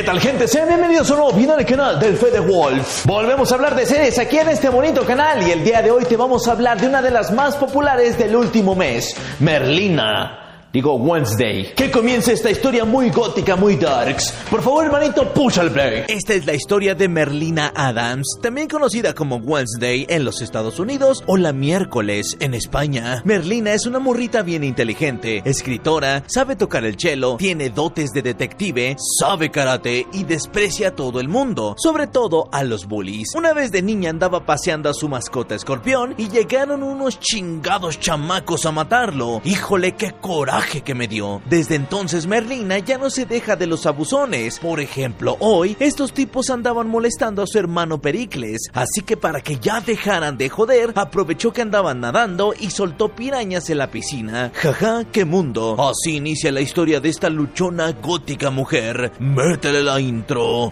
¿Qué tal gente? Sean bienvenidos a un nuevo video en canal del Fede Wolf. Volvemos a hablar de series aquí en este bonito canal y el día de hoy te vamos a hablar de una de las más populares del último mes, Merlina. Digo Wednesday. Que comience esta historia muy gótica, muy darks. Por favor, hermanito, push al play. Esta es la historia de Merlina Adams, también conocida como Wednesday en los Estados Unidos o la miércoles en España. Merlina es una morrita bien inteligente, escritora, sabe tocar el cello, tiene dotes de detective, sabe karate y desprecia a todo el mundo, sobre todo a los bullies. Una vez de niña andaba paseando a su mascota escorpión y llegaron unos chingados chamacos a matarlo. Híjole, qué coraje que me dio. Desde entonces Merlina ya no se deja de los abusones. Por ejemplo, hoy estos tipos andaban molestando a su hermano Pericles, así que para que ya dejaran de joder, aprovechó que andaban nadando y soltó pirañas en la piscina. Jaja, qué mundo. Así inicia la historia de esta luchona gótica mujer. Métele la intro.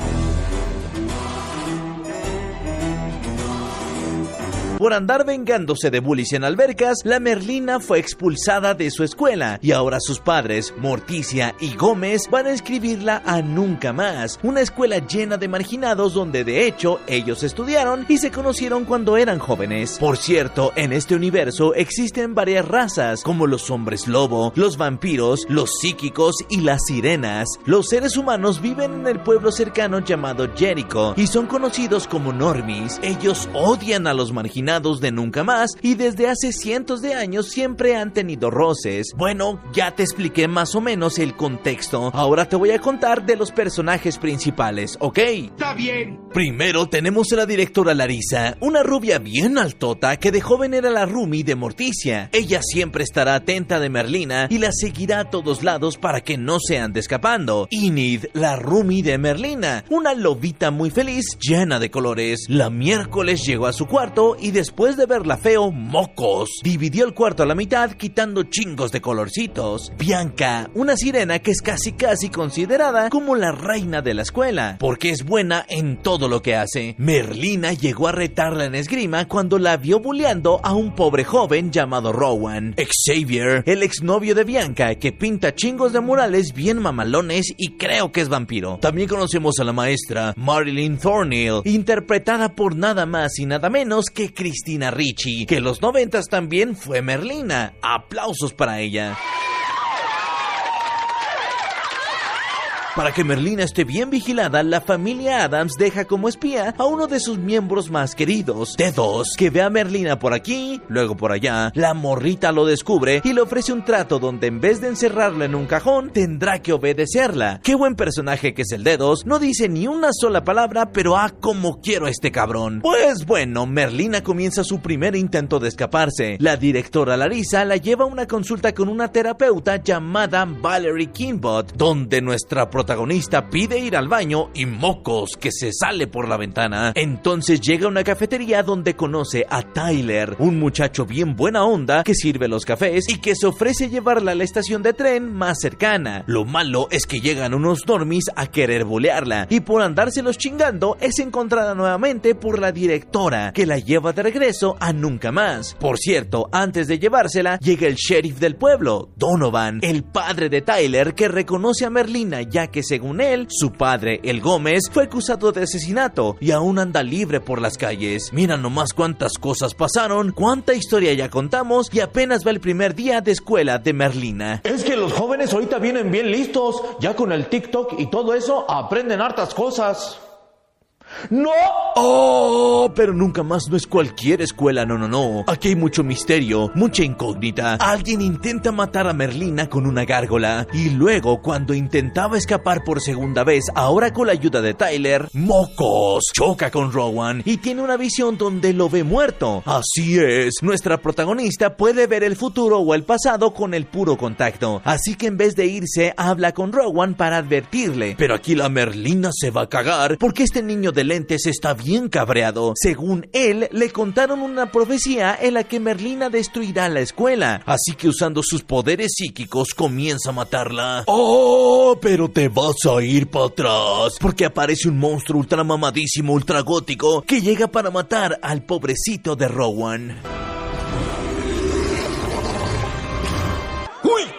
Por andar vengándose de bullies en albercas, la Merlina fue expulsada de su escuela y ahora sus padres, Morticia y Gómez, van a escribirla a Nunca Más, una escuela llena de marginados donde de hecho ellos estudiaron y se conocieron cuando eran jóvenes. Por cierto, en este universo existen varias razas, como los hombres lobo, los vampiros, los psíquicos y las sirenas. Los seres humanos viven en el pueblo cercano llamado Jericho y son conocidos como normies. Ellos odian a los marginados de nunca más y desde hace cientos de años siempre han tenido roces. Bueno, ya te expliqué más o menos el contexto. Ahora te voy a contar de los personajes principales, ¿ok? Está bien. Primero tenemos a la directora Larisa, una rubia bien altota que de joven era la roomie de Morticia. Ella siempre estará atenta de Merlina y la seguirá a todos lados para que no se ande escapando. Enid, la roomie de Merlina, una lobita muy feliz llena de colores. La miércoles llegó a su cuarto y después de verla feo, mocos. Dividió el cuarto a la mitad quitando chingos de colorcitos. Bianca, una sirena que es casi casi considerada como la reina de la escuela, porque es buena en todo lo que hace. Merlina llegó a retarla en esgrima cuando la vio bulleando a un pobre joven llamado Rowan. Xavier, el exnovio de Bianca, que pinta chingos de murales bien mamalones y creo que es vampiro. También conocemos a la maestra Marilyn Thornhill, interpretada por nada más y nada menos que Cristina Ricci, que en los noventas también fue Merlina. Aplausos para ella. Para que Merlina esté bien vigilada, la familia Adams deja como espía a uno de sus miembros más queridos, T2, que ve a Merlina por aquí, luego por allá. La morrita lo descubre y le ofrece un trato donde en vez de encerrarla en un cajón, tendrá que obedecerla. Qué buen personaje que es el Dedos, no dice ni una sola palabra, pero ah, como quiero a este cabrón. Pues bueno, Merlina comienza su primer intento de escaparse. La directora Larisa la lleva a una consulta con una terapeuta llamada Valerie Kimbot, donde nuestra protagonista protagonista pide ir al baño y mocos que se sale por la ventana. Entonces llega a una cafetería donde conoce a Tyler, un muchacho bien buena onda que sirve los cafés y que se ofrece llevarla a la estación de tren más cercana. Lo malo es que llegan unos normis a querer bolearla y por andárselos chingando es encontrada nuevamente por la directora que la lleva de regreso a nunca más. Por cierto, antes de llevársela llega el sheriff del pueblo, Donovan, el padre de Tyler que reconoce a Merlina ya que según él, su padre, el Gómez, fue acusado de asesinato y aún anda libre por las calles. Mira nomás cuántas cosas pasaron, cuánta historia ya contamos y apenas va el primer día de escuela de Merlina. Es que los jóvenes ahorita vienen bien listos, ya con el TikTok y todo eso aprenden hartas cosas. ¡No! ¡Oh! Pero nunca más no es cualquier escuela, no, no, no. Aquí hay mucho misterio, mucha incógnita. Alguien intenta matar a Merlina con una gárgola. Y luego, cuando intentaba escapar por segunda vez, ahora con la ayuda de Tyler, ¡mocos! Choca con Rowan y tiene una visión donde lo ve muerto. Así es, nuestra protagonista puede ver el futuro o el pasado con el puro contacto. Así que en vez de irse, habla con Rowan para advertirle. Pero aquí la Merlina se va a cagar porque este niño de lentes está bien cabreado. Según él, le contaron una profecía en la que Merlina destruirá la escuela, así que usando sus poderes psíquicos comienza a matarla. ¡Oh! Pero te vas a ir para atrás, porque aparece un monstruo ultra mamadísimo, ultra gótico, que llega para matar al pobrecito de Rowan.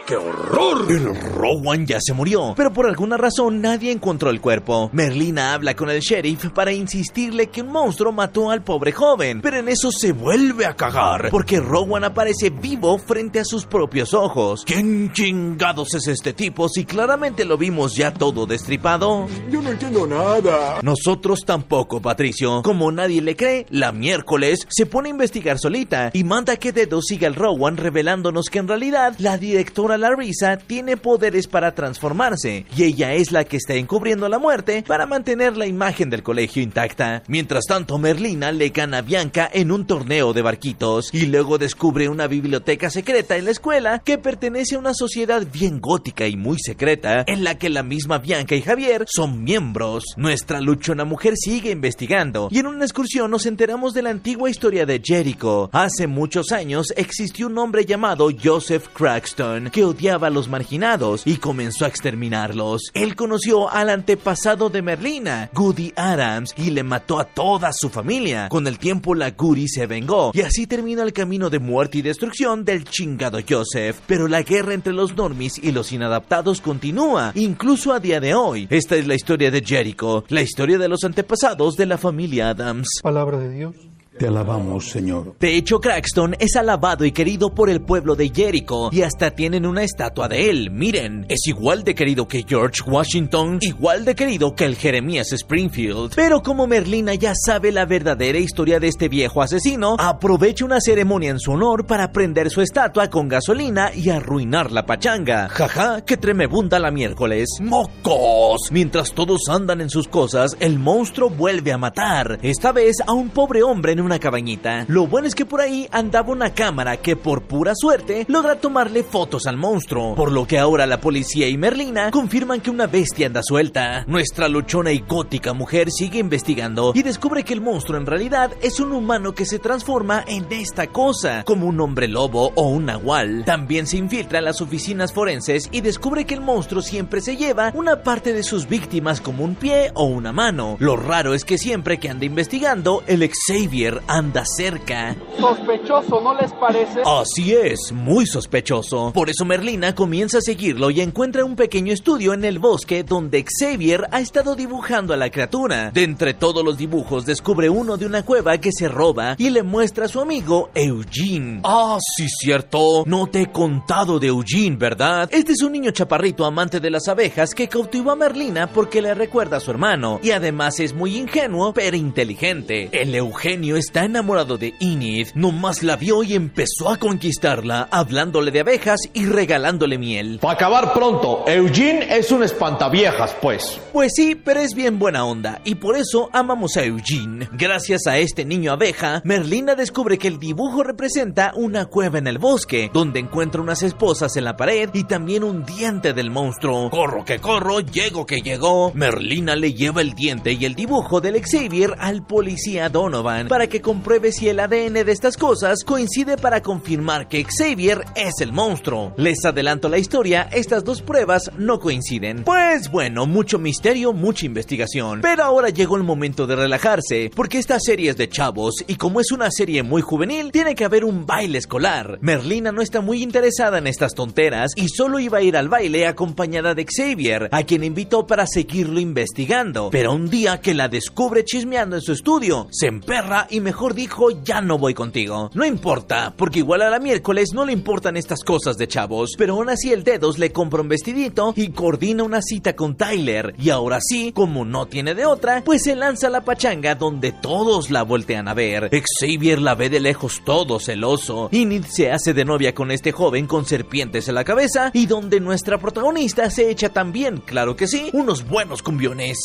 ¡Qué horror! El Rowan ya se murió, pero por alguna razón nadie encontró el cuerpo. Merlina habla con el sheriff para insistirle que un monstruo mató al pobre joven, pero en eso se vuelve a cagar, porque Rowan aparece vivo frente a sus propios ojos. ¿Quién chingados es este tipo si claramente lo vimos ya todo destripado? Yo no entiendo nada. Nosotros tampoco, Patricio. Como nadie le cree, la miércoles se pone a investigar solita y manda que Dedo siga al Rowan revelándonos que en realidad la directora Larissa tiene poderes para transformarse y ella es la que está encubriendo la muerte para mantener la imagen del colegio intacta. Mientras tanto, Merlina le gana a Bianca en un torneo de barquitos y luego descubre una biblioteca secreta en la escuela que pertenece a una sociedad bien gótica y muy secreta en la que la misma Bianca y Javier son miembros. Nuestra luchona mujer sigue investigando y en una excursión nos enteramos de la antigua historia de Jericho. Hace muchos años existió un hombre llamado Joseph Crackston que odiaba a los marginados y comenzó a exterminarlos. Él conoció al antepasado de Merlina, Goody Adams, y le mató a toda su familia. Con el tiempo la Goody se vengó y así terminó el camino de muerte y destrucción del chingado Joseph. Pero la guerra entre los normis y los inadaptados continúa, incluso a día de hoy. Esta es la historia de Jericho, la historia de los antepasados de la familia Adams. Palabra de Dios. Te alabamos, Señor. De hecho, Crackston es alabado y querido por el pueblo de Jericho y hasta tienen una estatua de él. Miren, es igual de querido que George Washington, igual de querido que el Jeremías Springfield. Pero como Merlina ya sabe la verdadera historia de este viejo asesino, aprovecha una ceremonia en su honor para prender su estatua con gasolina y arruinar la pachanga. Jaja, que tremebunda la miércoles. ¡Mocos! Mientras todos andan en sus cosas, el monstruo vuelve a matar. Esta vez a un pobre hombre en un una cabañita. Lo bueno es que por ahí andaba una cámara que por pura suerte logra tomarle fotos al monstruo, por lo que ahora la policía y Merlina confirman que una bestia anda suelta. Nuestra luchona y gótica mujer sigue investigando y descubre que el monstruo en realidad es un humano que se transforma en esta cosa, como un hombre lobo o un nahual. También se infiltra en las oficinas forenses y descubre que el monstruo siempre se lleva una parte de sus víctimas como un pie o una mano. Lo raro es que siempre que anda investigando, el Xavier anda cerca. Sospechoso, ¿no les parece? Así es, muy sospechoso. Por eso Merlina comienza a seguirlo y encuentra un pequeño estudio en el bosque donde Xavier ha estado dibujando a la criatura. De entre todos los dibujos descubre uno de una cueva que se roba y le muestra a su amigo Eugene. Ah, sí, cierto. No te he contado de Eugene, ¿verdad? Este es un niño chaparrito amante de las abejas que cautivó a Merlina porque le recuerda a su hermano y además es muy ingenuo pero inteligente. El Eugenio está enamorado de Enid, nomás la vio y empezó a conquistarla, hablándole de abejas y regalándole miel. Para acabar pronto, Eugene es un espantaviejas, pues. Pues sí, pero es bien buena onda, y por eso amamos a Eugene. Gracias a este niño abeja, Merlina descubre que el dibujo representa una cueva en el bosque, donde encuentra unas esposas en la pared y también un diente del monstruo. Corro que corro, llego que llegó. Merlina le lleva el diente y el dibujo del Xavier al policía Donovan para que compruebe si el ADN de estas cosas coincide para confirmar que Xavier es el monstruo. Les adelanto la historia, estas dos pruebas no coinciden. Pues bueno, mucho misterio, mucha investigación. Pero ahora llegó el momento de relajarse, porque esta serie es de chavos y como es una serie muy juvenil, tiene que haber un baile escolar. Merlina no está muy interesada en estas tonteras y solo iba a ir al baile acompañada de Xavier, a quien invitó para seguirlo investigando. Pero un día que la descubre chismeando en su estudio, se emperra y mejor dijo ya no voy contigo. No importa, porque igual a la miércoles no le importan estas cosas de chavos, pero aún así el dedos le compra un vestidito y coordina una cita con Tyler. Y ahora sí, como no tiene de otra, pues se lanza la pachanga donde todos la voltean a ver. Xavier la ve de lejos todo celoso. Enid se hace de novia con este joven con serpientes en la cabeza y donde nuestra protagonista se echa también, claro que sí, unos buenos cumbiones.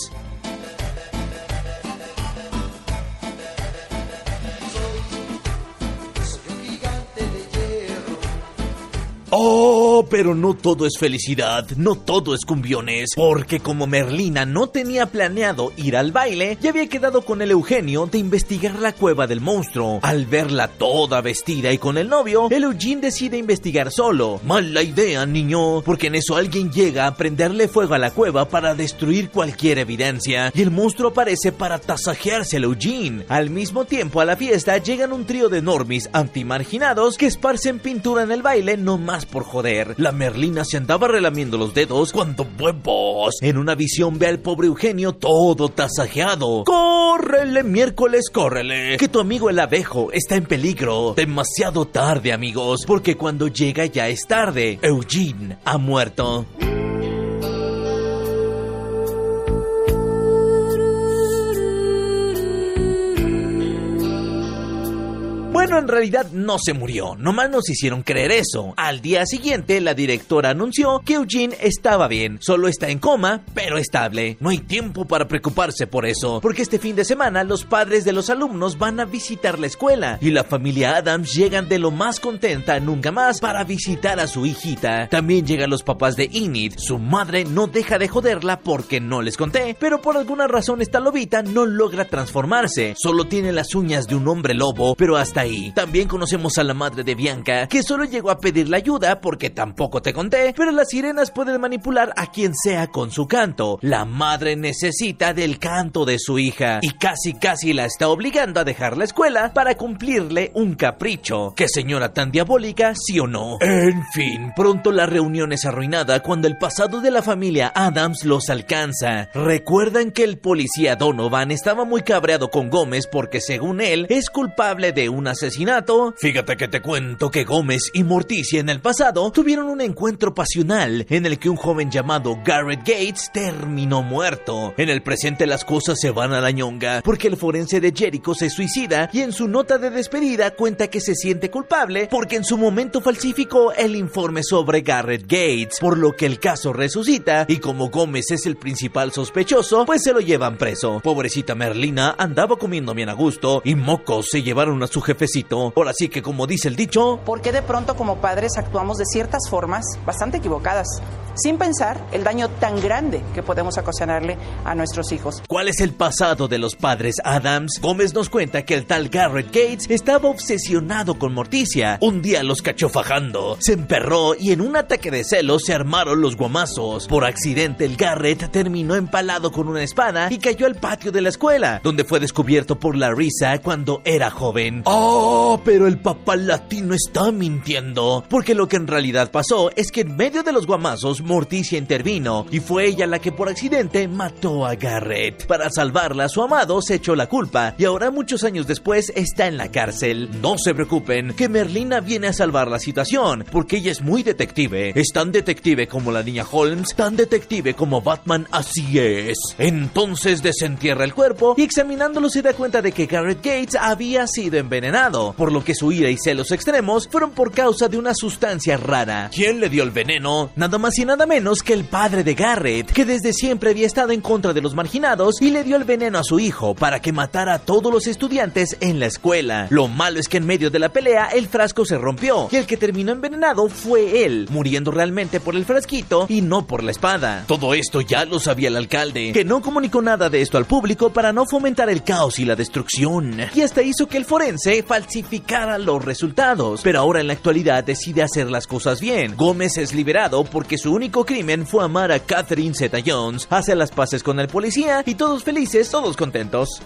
Pero no todo es felicidad, no todo es cumbiones, porque como Merlina no tenía planeado ir al baile, ya había quedado con el Eugenio de investigar la cueva del monstruo. Al verla toda vestida y con el novio, el Eugene decide investigar solo. Mala idea, niño, porque en eso alguien llega a prenderle fuego a la cueva para destruir cualquier evidencia, y el monstruo aparece para tasajearse al Eugene. Al mismo tiempo, a la fiesta llegan un trío de normis antimarginados que esparcen pintura en el baile no más por joder. La Merlina se andaba relamiendo los dedos cuando huevos. En una visión ve al pobre Eugenio todo tasajeado. ¡Córrele, miércoles, córrele! Que tu amigo el abejo está en peligro. Demasiado tarde, amigos, porque cuando llega ya es tarde. Eugene ha muerto. En realidad no se murió, nomás nos hicieron creer eso. Al día siguiente, la directora anunció que Eugene estaba bien, solo está en coma, pero estable. No hay tiempo para preocuparse por eso, porque este fin de semana los padres de los alumnos van a visitar la escuela y la familia Adams llegan de lo más contenta nunca más para visitar a su hijita. También llegan los papás de Enid, su madre no deja de joderla porque no les conté, pero por alguna razón esta lobita no logra transformarse, solo tiene las uñas de un hombre lobo, pero hasta ahí también conocemos a la madre de Bianca, que solo llegó a pedirle ayuda porque tampoco te conté, pero las sirenas pueden manipular a quien sea con su canto. La madre necesita del canto de su hija y casi casi la está obligando a dejar la escuela para cumplirle un capricho. ¿Qué señora tan diabólica, sí o no? En fin, pronto la reunión es arruinada cuando el pasado de la familia Adams los alcanza. Recuerdan que el policía Donovan estaba muy cabreado con Gómez porque según él es culpable de un asesinato. Fíjate que te cuento que Gómez y Morticia en el pasado tuvieron un encuentro pasional en el que un joven llamado Garrett Gates terminó muerto. En el presente las cosas se van a la ñonga porque el forense de Jericho se suicida y en su nota de despedida cuenta que se siente culpable porque en su momento falsificó el informe sobre Garrett Gates, por lo que el caso resucita y como Gómez es el principal sospechoso, pues se lo llevan preso. Pobrecita Merlina andaba comiendo bien a gusto y mocos se llevaron a su jefecito. Ahora que como dice el dicho, porque de pronto como padres actuamos de ciertas formas bastante equivocadas, sin pensar el daño tan grande que podemos ocasionarle a nuestros hijos. ¿Cuál es el pasado de los padres Adams? Gómez nos cuenta que el tal Garrett Gates estaba obsesionado con Morticia. Un día los cachó fajando, se emperró y en un ataque de celos se armaron los guamazos. Por accidente el Garrett terminó empalado con una espada y cayó al patio de la escuela, donde fue descubierto por la risa cuando era joven. ¡Oh! Pero el papá latino está mintiendo, porque lo que en realidad pasó es que en medio de los guamazos Morticia intervino y fue ella la que por accidente mató a Garrett. Para salvarla, su amado se echó la culpa y ahora muchos años después está en la cárcel. No se preocupen, que Merlina viene a salvar la situación, porque ella es muy detective. Es tan detective como la niña Holmes, tan detective como Batman, así es. Entonces desentierra el cuerpo y examinándolo se da cuenta de que Garrett Gates había sido envenenado, por lo que su ira y celos extremos fueron por causa de una sustancia rara. ¿Quién le dio el veneno? Nada más y nada menos que el padre de Garrett, que desde siempre había estado en contra de los marginados y le dio el veneno a su hijo para que matara a todos los estudiantes en la escuela. Lo malo es que en medio de la pelea el frasco se rompió y el que terminó envenenado fue él, muriendo realmente por el frasquito y no por la espada. Todo esto ya lo sabía el alcalde, que no comunicó nada de esto al público para no fomentar el caos y la destrucción. Y hasta hizo que el forense falsificara los resultados. Pero ahora en la actualidad decide hacer las cosas bien. Gómez es liberado porque su único crimen fue amar a Catherine Zeta Jones, hace las paces con el policía y todos felices, todos contentos.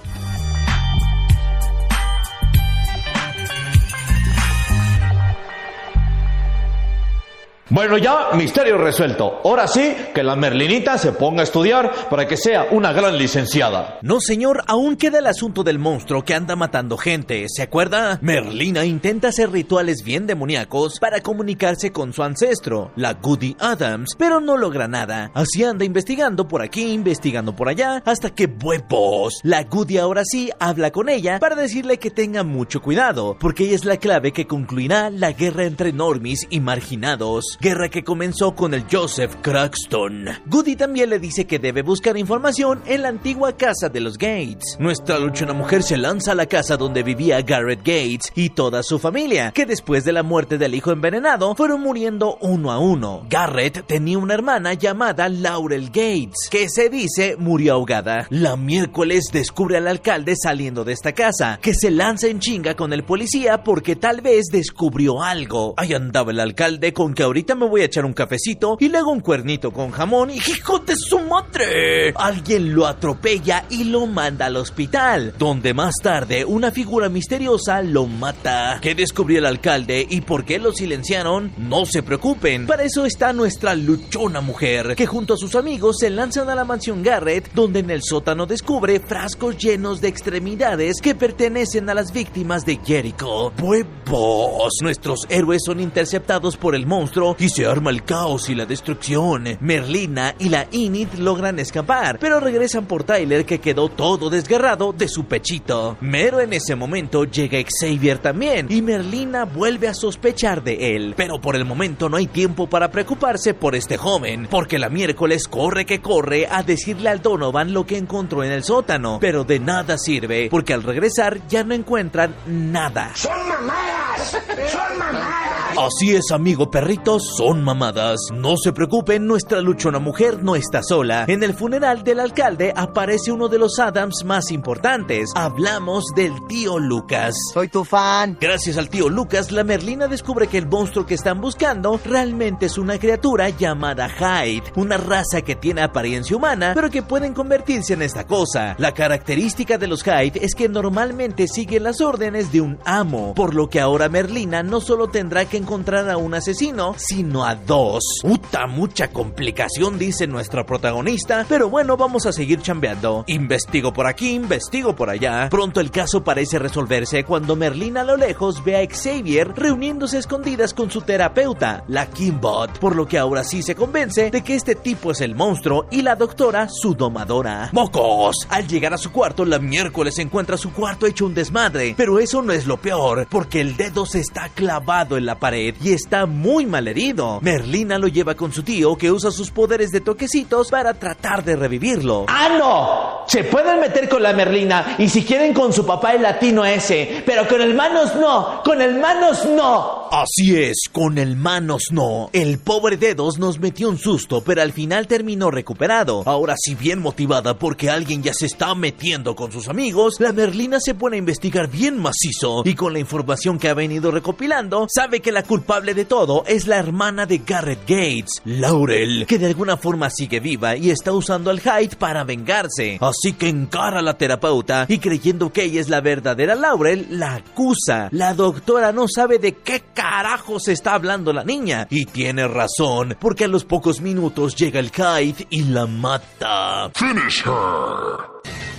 Bueno, ya misterio resuelto. Ahora sí, que la Merlinita se ponga a estudiar para que sea una gran licenciada. No, señor, aún queda el asunto del monstruo que anda matando gente. ¿Se acuerda? Merlina intenta hacer rituales bien demoníacos para comunicarse con su ancestro, la Goody Adams, pero no logra nada. Así anda investigando por aquí, investigando por allá, hasta que huevos. La Goody ahora sí habla con ella para decirle que tenga mucho cuidado, porque ella es la clave que concluirá la guerra entre normis y marginados guerra que comenzó con el Joseph Craxton. Goody también le dice que debe buscar información en la antigua casa de los Gates. Nuestra luchona mujer se lanza a la casa donde vivía Garrett Gates y toda su familia, que después de la muerte del hijo envenenado fueron muriendo uno a uno. Garrett tenía una hermana llamada Laurel Gates, que se dice murió ahogada. La miércoles descubre al alcalde saliendo de esta casa, que se lanza en chinga con el policía porque tal vez descubrió algo. Ahí andaba el alcalde con que ahorita ahorita me voy a echar un cafecito y luego un cuernito con jamón y hijo de su madre. Alguien lo atropella y lo manda al hospital, donde más tarde una figura misteriosa lo mata. ¿Qué descubrió el alcalde y por qué lo silenciaron? No se preocupen, para eso está nuestra luchona mujer, que junto a sus amigos se lanzan a la mansión Garrett, donde en el sótano descubre frascos llenos de extremidades que pertenecen a las víctimas de Jericho. ¡Huevos! Nuestros héroes son interceptados por el monstruo y se arma el caos y la destrucción. Merlina y la Init logran escapar, pero regresan por Tyler que quedó todo desgarrado de su pechito. Mero en ese momento llega Xavier también y Merlina vuelve a sospechar de él, pero por el momento no hay tiempo para preocuparse por este joven, porque la miércoles corre que corre a decirle al Donovan lo que encontró en el sótano, pero de nada sirve, porque al regresar ya no encuentran nada. ¡Son mamadas! ¡Son mamadas! Así es, amigo perritos, son mamadas. No se preocupen, nuestra luchona mujer no está sola. En el funeral del alcalde aparece uno de los Adams más importantes. Hablamos del tío Lucas. Soy tu fan. Gracias al tío Lucas, la Merlina descubre que el monstruo que están buscando realmente es una criatura llamada Hyde, una raza que tiene apariencia humana, pero que pueden convertirse en esta cosa. La característica de los Hyde es que normalmente siguen las órdenes de un amo, por lo que ahora Merlina no solo tendrá que encontrar a un asesino, sino a dos. Puta, mucha complicación, dice nuestra protagonista, pero bueno, vamos a seguir chambeando. Investigo por aquí, investigo por allá. Pronto el caso parece resolverse cuando Merlina a lo lejos ve a Xavier reuniéndose escondidas con su terapeuta, la Kimbot, por lo que ahora sí se convence de que este tipo es el monstruo y la doctora su domadora. ¡Mocos! Al llegar a su cuarto, la miércoles encuentra su cuarto hecho un desmadre, pero eso no es lo peor, porque el dedo se está clavado en la pared y está muy mal herido. Merlina lo lleva con su tío que usa sus poderes de toquecitos para tratar de revivirlo. ¡Ah, no! Se pueden meter con la Merlina y si quieren con su papá el latino ese, pero con el manos no, con el manos no. Así es, con el manos no. El pobre Dedos nos metió un susto, pero al final terminó recuperado. Ahora sí bien motivada porque alguien ya se está metiendo con sus amigos, la Merlina se pone a investigar bien macizo y con la información que ha venido recopilando, sabe que la culpable de todo es la hermana de Garrett Gates, Laurel, que de alguna forma sigue viva y está usando al Hyde para vengarse. Así que encara a la terapeuta y creyendo que ella es la verdadera Laurel, la acusa. La doctora no sabe de qué carajos está hablando la niña y tiene razón, porque a los pocos minutos llega el Hyde y la mata. Finish her.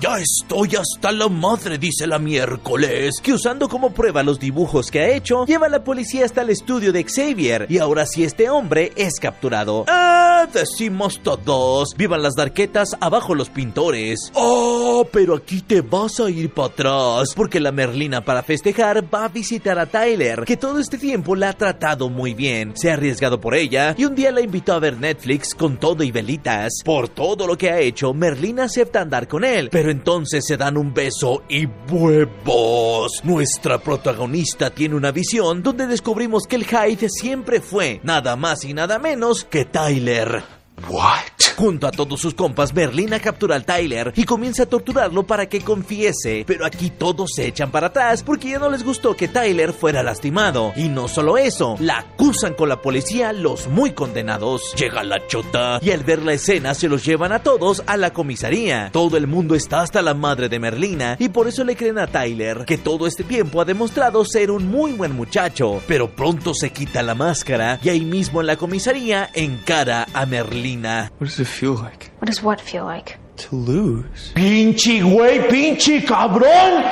Ya estoy hasta la madre, dice la miércoles, que usando como prueba los dibujos que ha hecho, lleva a la policía hasta el estudio de Xavier. Y ahora sí este hombre es capturado. ¡Ah! Decimos todos. Vivan las darquetas, abajo los pintores. ¡Oh! Pero aquí te vas a ir para atrás. Porque la Merlina para festejar va a visitar a Tyler, que todo este tiempo la ha tratado muy bien. Se ha arriesgado por ella y un día la invitó a ver Netflix con todo y velitas. Por todo lo que ha hecho, Merlina acepta andar con él. Pero entonces se dan un beso y huevos. Nuestra protagonista tiene una visión donde descubrimos que el Hyde siempre fue nada más y nada menos que Tyler. What? Junto a todos sus compas, Merlina captura al Tyler y comienza a torturarlo para que confiese. Pero aquí todos se echan para atrás porque ya no les gustó que Tyler fuera lastimado. Y no solo eso, la acusan con la policía los muy condenados. Llega la chota y al ver la escena se los llevan a todos a la comisaría. Todo el mundo está hasta la madre de Merlina y por eso le creen a Tyler, que todo este tiempo ha demostrado ser un muy buen muchacho. Pero pronto se quita la máscara y ahí mismo en la comisaría encara a Merlina. What does it feel like What does what feel like? to lose? Pinche güey, pinche cabrón.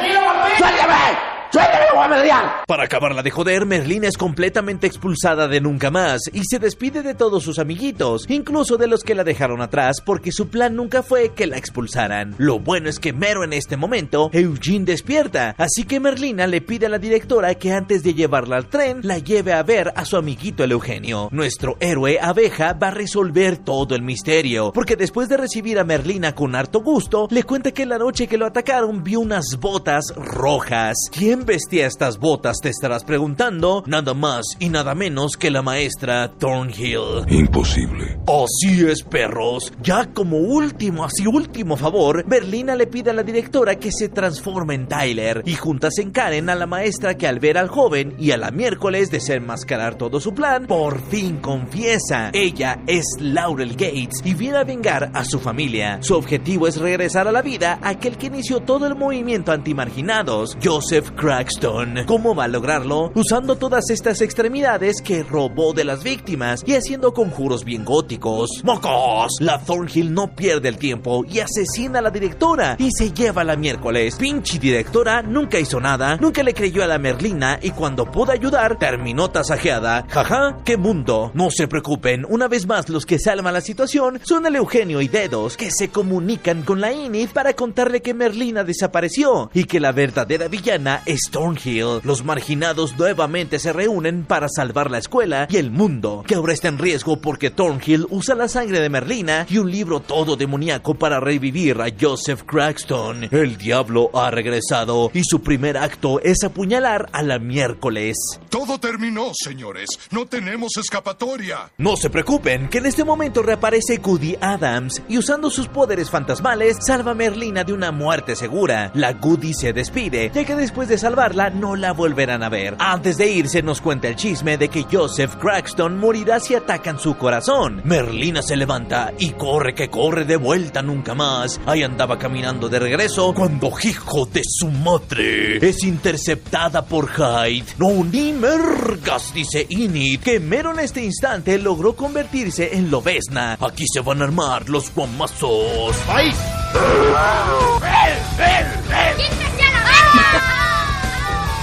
¡Suéltame, Guamedian! Para acabarla de joder, Merlina es completamente expulsada de nunca más y se despide de todos sus amiguitos, incluso de los que la dejaron atrás porque su plan nunca fue que la expulsaran. Lo bueno es que mero en este momento, Eugene despierta, así que Merlina le pide a la directora que antes de llevarla al tren, la lleve a ver a su amiguito el Eugenio. Nuestro héroe abeja va a resolver todo el misterio, porque después de recibir a Merlina con harto gusto, le cuenta que la noche que lo atacaron vio unas botas rojas. ¿Quién vestía estas botas? Te estarás preguntando. Nada más y nada menos que la maestra Thornhill. Imposible. Así es, perros. Ya como último, así último favor, Berlina le pide a la directora que se transforme en Tyler y juntas encaren a la maestra que al ver al joven y a la miércoles desenmascarar todo su plan, por fin confiesa. Ella es Laurel Gates y viene a vengar a su familia. Su objetivo es regresar a la vida aquel que inició todo el movimiento antimarginados, Joseph Crackston. ¿Cómo va a lograrlo? Usando todas estas extremidades que robó de las víctimas y haciendo conjuros bien góticos. ¡Mocos! La Thornhill no pierde el tiempo y asesina a la directora y se lleva la miércoles. Pinche directora nunca hizo nada, nunca le creyó a la Merlina y cuando pudo ayudar terminó tasajeada. Jaja, qué mundo. No se preocupen, una vez más los que salvan la situación son el Eugenio y Dedos que se comunican con la Inid para contarle que Merlina desapareció y que la verdadera villana es Thornhill. Los marginados nuevamente se reúnen para salvar la escuela y el mundo, que ahora está en riesgo porque Thornhill usa la sangre de Merlina y un libro todo demoníaco para revivir a Joseph Crackston. El diablo ha regresado y su primer acto es apuñalar a la miércoles. Todo terminó, señores. No tenemos escapatoria. No se preocupen, que en este momento reaparece Goody Adams y usando sus poderes fantasmales salva a Merlina de una muerte segura. La Goody se despide, ya que después de salvarla no la volverán a ver. Antes de irse nos cuenta el chisme de que Joseph Crackston morirá si atacan su corazón. Merlina se levanta y corre que corre de vuelta nunca más. Ahí andaba caminando de regreso cuando hijo de su madre es interceptada por Hyde. No ni mergas, dice Enid, que mero en este instante logró convertirse en lobesna. Aquí se van a armar los guamazos. ¡Ay!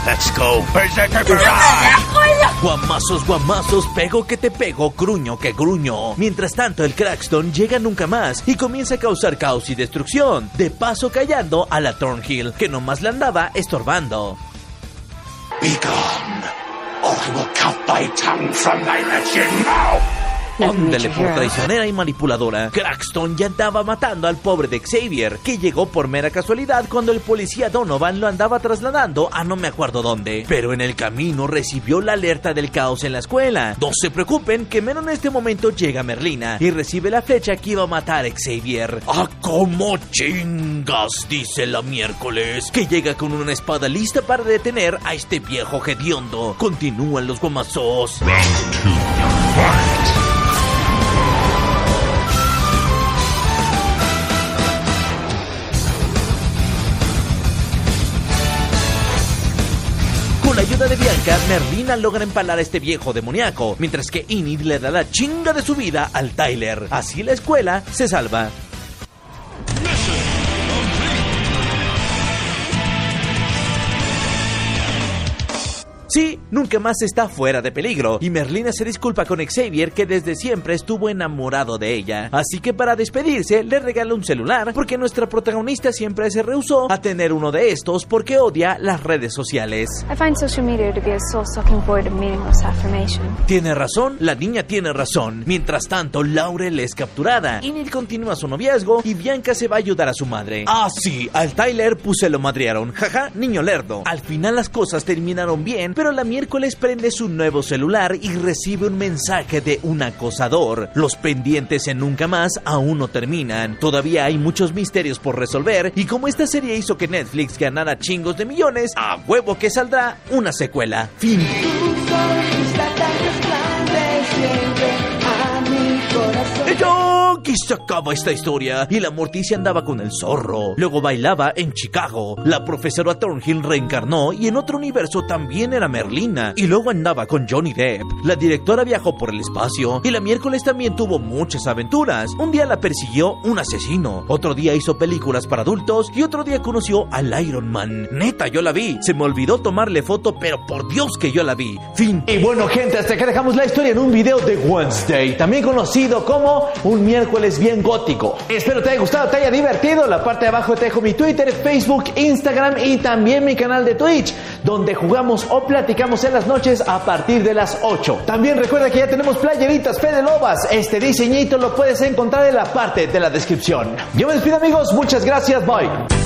Let's go. Guamazos, guamazos, pego que te pego, gruño que gruño. Mientras tanto, el Crackston llega nunca más y comienza a causar caos y destrucción, de paso callando a la Thornhill, que nomás le andaba estorbando. Be gone, or I will count thy tongue from thy wretched mouth. Ándele por traicionera y manipuladora. Crackston ya andaba matando al pobre de Xavier, que llegó por mera casualidad cuando el policía Donovan lo andaba trasladando a no me acuerdo dónde. Pero en el camino recibió la alerta del caos en la escuela. No se preocupen, que menos en este momento llega Merlina y recibe la flecha que iba a matar a Xavier. ¡Ah, cómo chingas! Dice la miércoles, que llega con una espada lista para detener a este viejo hediondo. Continúan los la de Bianca, Merlina logra empalar a este viejo demoníaco, mientras que Enid le da la chinga de su vida al Tyler. Así la escuela se salva. Sí, nunca más está fuera de peligro, y Merlina se disculpa con Xavier que desde siempre estuvo enamorado de ella. Así que para despedirse le regala un celular porque nuestra protagonista siempre se rehusó a tener uno de estos porque odia las redes sociales. Tiene razón, la niña tiene razón. Mientras tanto, Laurel es capturada. Enid continúa su noviazgo y Bianca se va a ayudar a su madre. Ah, sí, al Tyler puse lo madrearon. Jaja, niño lerdo. Al final las cosas terminaron bien, pero la miércoles prende su nuevo celular y recibe un mensaje de un acosador. Los pendientes en Nunca Más aún no terminan. Todavía hay muchos misterios por resolver y como esta serie hizo que Netflix ganara chingos de millones, a huevo que saldrá una secuela. Fin. Yo, aquí se acaba esta historia. Y la Morticia andaba con el zorro. Luego bailaba en Chicago. La profesora Thornhill reencarnó y en otro universo también era Merlina. Y luego andaba con Johnny Depp. La directora viajó por el espacio. Y la miércoles también tuvo muchas aventuras. Un día la persiguió un asesino. Otro día hizo películas para adultos. Y otro día conoció al Iron Man. Neta, yo la vi. Se me olvidó tomarle foto, pero por Dios que yo la vi. Fin. Y bueno, gente, hasta que dejamos la historia en un video de Wednesday, también conocido como un miércoles bien gótico. Espero te haya gustado, te haya divertido. La parte de abajo te dejo mi Twitter, Facebook, Instagram y también mi canal de Twitch, donde jugamos o platicamos en las noches a partir de las 8. También recuerda que ya tenemos playeritas Fede Lobas. Este diseñito lo puedes encontrar en la parte de la descripción. Yo me despido, amigos. Muchas gracias. Bye.